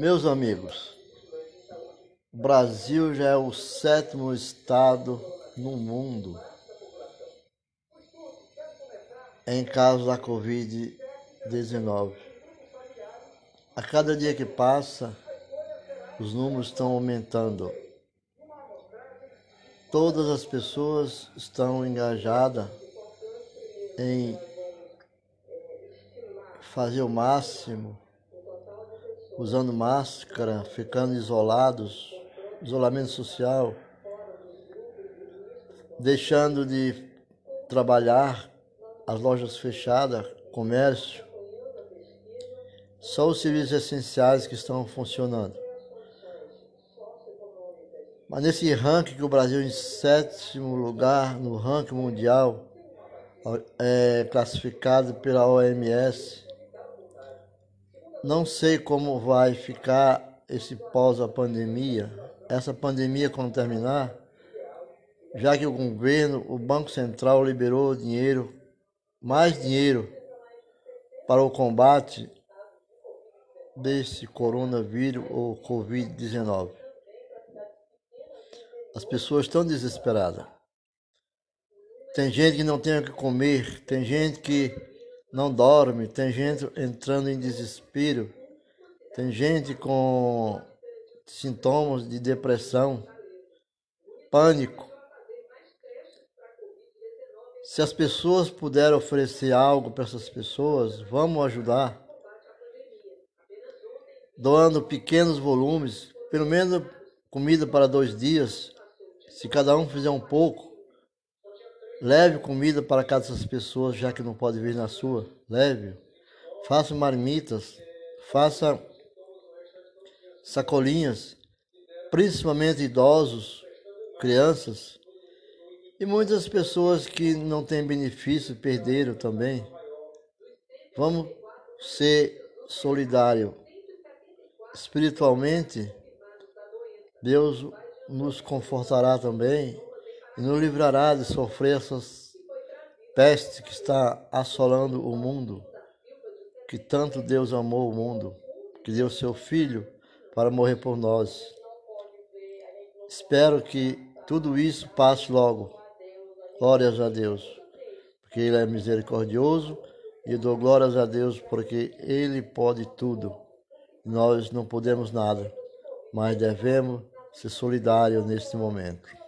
Meus amigos, o Brasil já é o sétimo estado no mundo em casos da Covid-19. A cada dia que passa, os números estão aumentando. Todas as pessoas estão engajadas em fazer o máximo, usando máscara, ficando isolados, isolamento social, deixando de trabalhar, as lojas fechadas, comércio, só os serviços essenciais que estão funcionando. Mas nesse ranking que o Brasil em sétimo lugar no ranking mundial, é classificado pela OMS, não sei como vai ficar esse pós a pandemia, essa pandemia quando terminar, já que o governo, o Banco Central liberou dinheiro, mais dinheiro para o combate desse coronavírus ou Covid-19. As pessoas estão desesperadas. Tem gente que não tem o que comer, tem gente que não dorme, tem gente entrando em desespero, tem gente com sintomas de depressão, pânico. Se as pessoas puderem oferecer algo para essas pessoas, vamos ajudar. Doando pequenos volumes, pelo menos comida para dois dias. Se cada um fizer um pouco, Leve comida para cada dessas pessoas, já que não pode vir na sua. Leve. Faça marmitas. Faça sacolinhas. Principalmente idosos, crianças. E muitas pessoas que não têm benefício perderam também. Vamos ser solidários. Espiritualmente, Deus nos confortará também e nos livrará de sofrer essas pestes que está assolando o mundo, que tanto Deus amou o mundo, que deu seu Filho para morrer por nós. Espero que tudo isso passe logo. Glórias a Deus, porque Ele é misericordioso e dou glórias a Deus porque Ele pode tudo. Nós não podemos nada, mas devemos ser solidários neste momento.